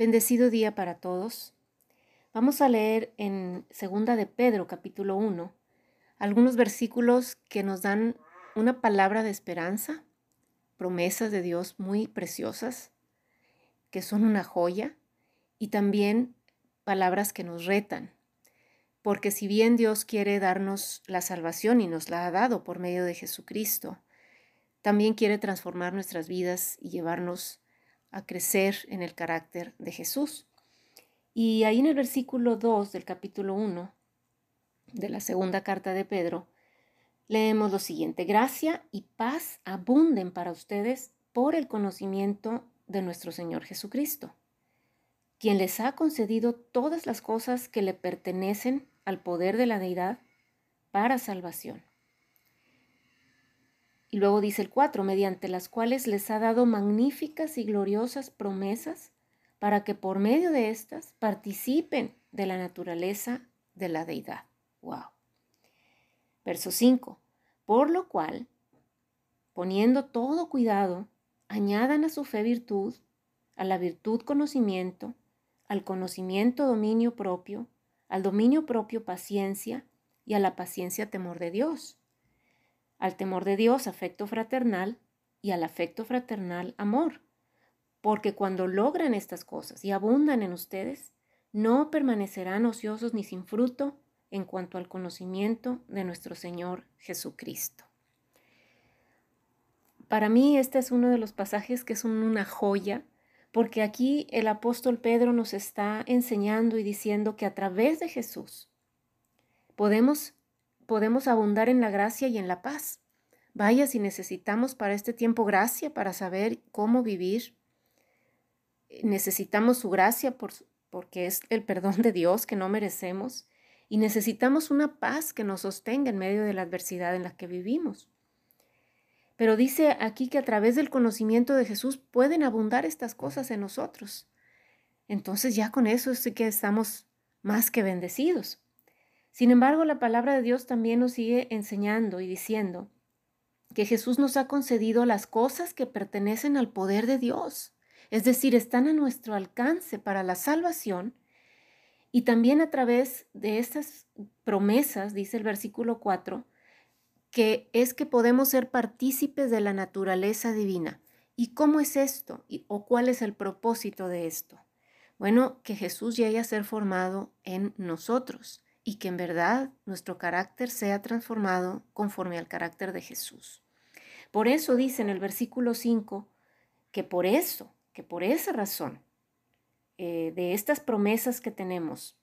Bendecido día para todos. Vamos a leer en Segunda de Pedro, capítulo 1, algunos versículos que nos dan una palabra de esperanza, promesas de Dios muy preciosas, que son una joya, y también palabras que nos retan. Porque si bien Dios quiere darnos la salvación y nos la ha dado por medio de Jesucristo, también quiere transformar nuestras vidas y llevarnos a crecer en el carácter de Jesús. Y ahí en el versículo 2 del capítulo 1 de la segunda carta de Pedro, leemos lo siguiente, gracia y paz abunden para ustedes por el conocimiento de nuestro Señor Jesucristo, quien les ha concedido todas las cosas que le pertenecen al poder de la deidad para salvación y luego dice el 4, mediante las cuales les ha dado magníficas y gloriosas promesas para que por medio de estas participen de la naturaleza de la deidad. Wow. Verso 5. Por lo cual, poniendo todo cuidado, añadan a su fe virtud, a la virtud conocimiento, al conocimiento dominio propio, al dominio propio paciencia y a la paciencia temor de Dios al temor de Dios afecto fraternal y al afecto fraternal amor. Porque cuando logran estas cosas y abundan en ustedes, no permanecerán ociosos ni sin fruto en cuanto al conocimiento de nuestro Señor Jesucristo. Para mí este es uno de los pasajes que son una joya, porque aquí el apóstol Pedro nos está enseñando y diciendo que a través de Jesús podemos podemos abundar en la gracia y en la paz. Vaya si necesitamos para este tiempo gracia para saber cómo vivir. Necesitamos su gracia por, porque es el perdón de Dios que no merecemos y necesitamos una paz que nos sostenga en medio de la adversidad en la que vivimos. Pero dice aquí que a través del conocimiento de Jesús pueden abundar estas cosas en nosotros. Entonces ya con eso sí que estamos más que bendecidos. Sin embargo, la palabra de Dios también nos sigue enseñando y diciendo que Jesús nos ha concedido las cosas que pertenecen al poder de Dios, es decir, están a nuestro alcance para la salvación y también a través de estas promesas, dice el versículo 4, que es que podemos ser partícipes de la naturaleza divina. ¿Y cómo es esto? ¿O cuál es el propósito de esto? Bueno, que Jesús llegue a ser formado en nosotros y que en verdad nuestro carácter sea transformado conforme al carácter de Jesús. Por eso dice en el versículo 5 que por eso, que por esa razón, eh, de estas promesas que tenemos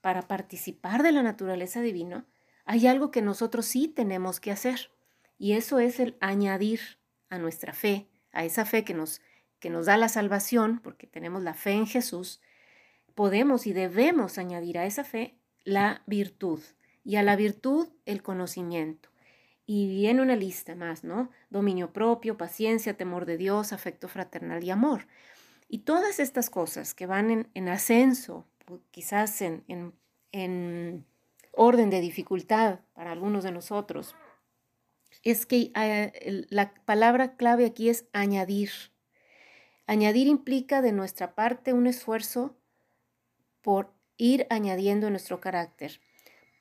para participar de la naturaleza divina, hay algo que nosotros sí tenemos que hacer. Y eso es el añadir a nuestra fe, a esa fe que nos, que nos da la salvación, porque tenemos la fe en Jesús, podemos y debemos añadir a esa fe la virtud y a la virtud el conocimiento. Y viene una lista más, ¿no? Dominio propio, paciencia, temor de Dios, afecto fraternal y amor. Y todas estas cosas que van en, ascenso, quizás en, en, orden de dificultad para algunos de nosotros, es que eh, la palabra clave aquí es añadir. Añadir implica de nuestra parte un esfuerzo por ir añadiendo en nuestro carácter,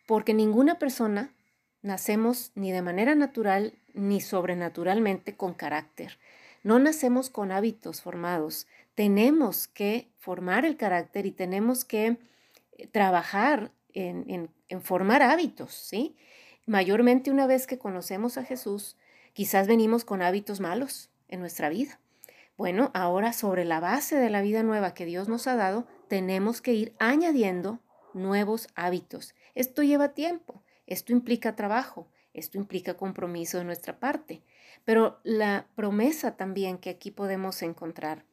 porque ninguna persona nacemos ni de manera natural ni sobrenaturalmente con carácter. No nacemos con hábitos formados. Tenemos que formar el carácter y tenemos que eh, trabajar en, en formar hábitos, ¿sí? Mayormente una vez que conocemos a Jesús, quizás venimos con hábitos malos en nuestra vida. Bueno, ahora sobre la base de la vida nueva que Dios nos ha dado, tenemos que ir añadiendo nuevos hábitos. Esto lleva tiempo, esto implica trabajo, esto implica compromiso de nuestra parte, pero la promesa también que aquí podemos encontrar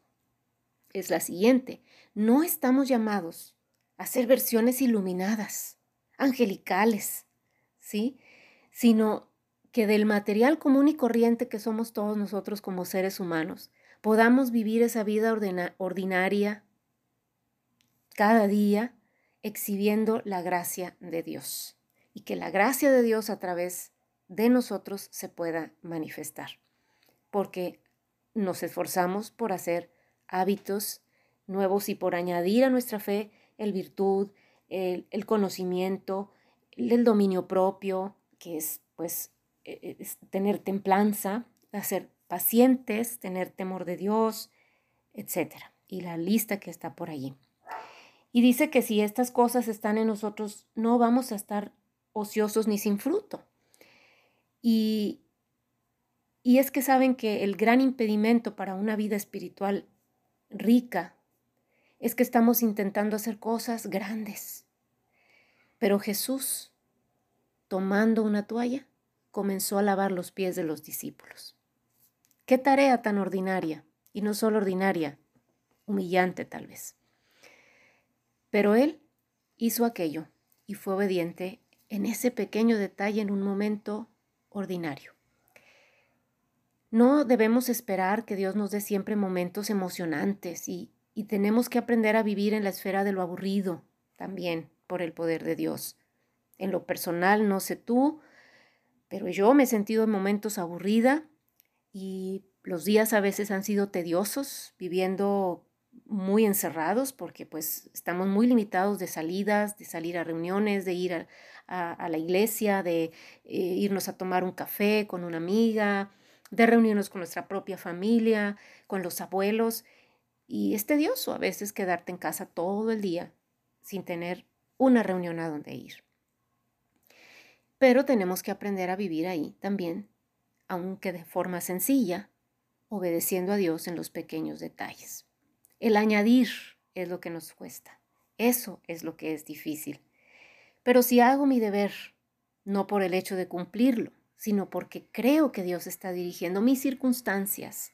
es la siguiente. No estamos llamados a ser versiones iluminadas, angelicales, ¿sí? Sino que del material común y corriente que somos todos nosotros como seres humanos, podamos vivir esa vida ordinaria, cada día exhibiendo la gracia de Dios y que la gracia de Dios a través de nosotros se pueda manifestar. Porque nos esforzamos por hacer hábitos nuevos y por añadir a nuestra fe el virtud, el, conocimiento, el dominio propio, que es pues e, e, tener templanza, ser pacientes, tener temor de Dios, etc. Y la lista que está por allí. Y dice que si estas cosas están en nosotros, no vamos a estar ociosos ni sin fruto. Y, y es que saben que el gran impedimento para una vida espiritual rica es que estamos intentando hacer cosas grandes. Pero Jesús, tomando una toalla, comenzó a lavar los pies de los discípulos. Qué tarea tan ordinaria, y no solo ordinaria, humillante tal vez. Pero él hizo aquello y fue obediente en ese pequeño detalle en un momento ordinario. No debemos esperar que Dios nos dé siempre momentos emocionantes y, y tenemos que aprender a vivir en la esfera de lo aburrido también por el poder de Dios. En lo personal, no sé tú, pero yo me he sentido en momentos aburrida y los días a veces han sido tediosos, viviendo muy encerrados porque pues estamos muy limitados de salidas, de salir a reuniones, de ir a, la iglesia, de eh, irnos a tomar un café con una amiga, de reunirnos con nuestra propia familia, con los abuelos. Y es tedioso a veces quedarte en casa todo el día sin tener una reunión a donde ir. Pero tenemos que aprender a vivir ahí también, aunque de forma sencilla, obedeciendo a Dios en los pequeños detalles. El añadir es lo que nos cuesta. Eso es lo que es difícil. Pero si hago mi deber, no por el hecho de cumplirlo, sino porque creo que Dios está dirigiendo mis circunstancias,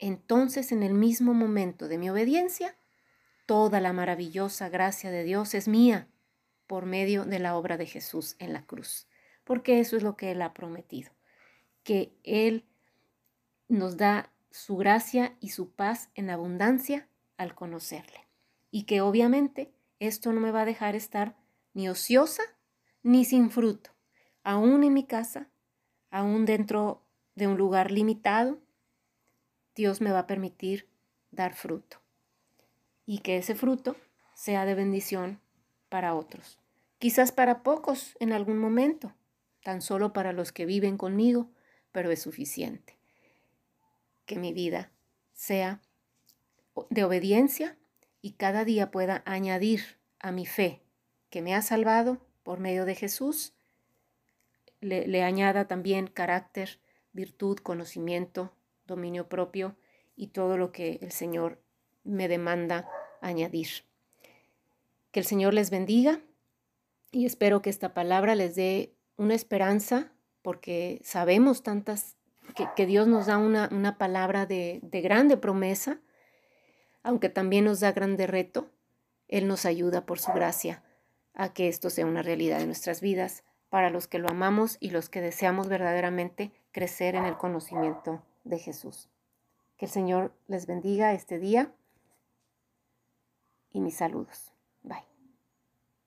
entonces en el mismo momento de mi obediencia, toda la maravillosa gracia de Dios es mía por medio de la obra de Jesús en la cruz porque eso es lo que Él ha prometido, que Él nos da su gracia y su paz en abundancia al conocerle. Y que obviamente esto no me va a dejar estar ni ociosa ni sin fruto, aún en mi casa, aún dentro de un lugar limitado, Dios me va a permitir dar fruto. Y que ese fruto sea de bendición para otros. Quizás para pocos en algún momento, tan solo para los que viven conmigo, pero es suficiente. Que mi vida sea de obediencia y cada día pueda añadir a mi fe que me ha salvado por medio de Jesús, le, añada también carácter, virtud, conocimiento, dominio propio y todo lo que el Señor me demanda añadir. Que el Señor les bendiga y espero que esta palabra les dé una esperanza, porque sabemos tantas, que, Dios nos da una, una palabra de, de grande promesa, aunque también nos da grande reto, Él nos ayuda por su gracia a que esto sea una realidad de nuestras vidas para los que lo amamos y los que deseamos verdaderamente crecer en el conocimiento de Jesús. Que el Señor les bendiga este día y mis saludos.